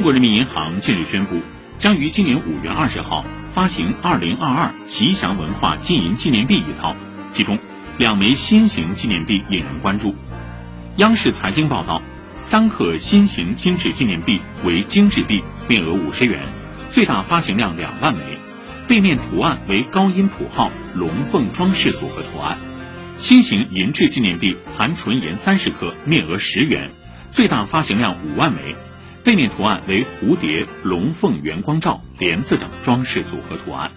中国人民银行近日宣布，将于今年五月二十号发行二零二二吉祥文化金银纪念币一套，其中两枚新型纪念币引人关注。央视财经报道，三克新型金质纪念币为精致币，面额五十元，最大发行量两万枚，背面图案为高音谱号、龙凤装饰组合图案。新型银质纪念币含纯银三十克，面额十元，最大发行量五万枚。背面图案为蝴蝶、龙凤、圆光罩、莲子等装饰组合图案。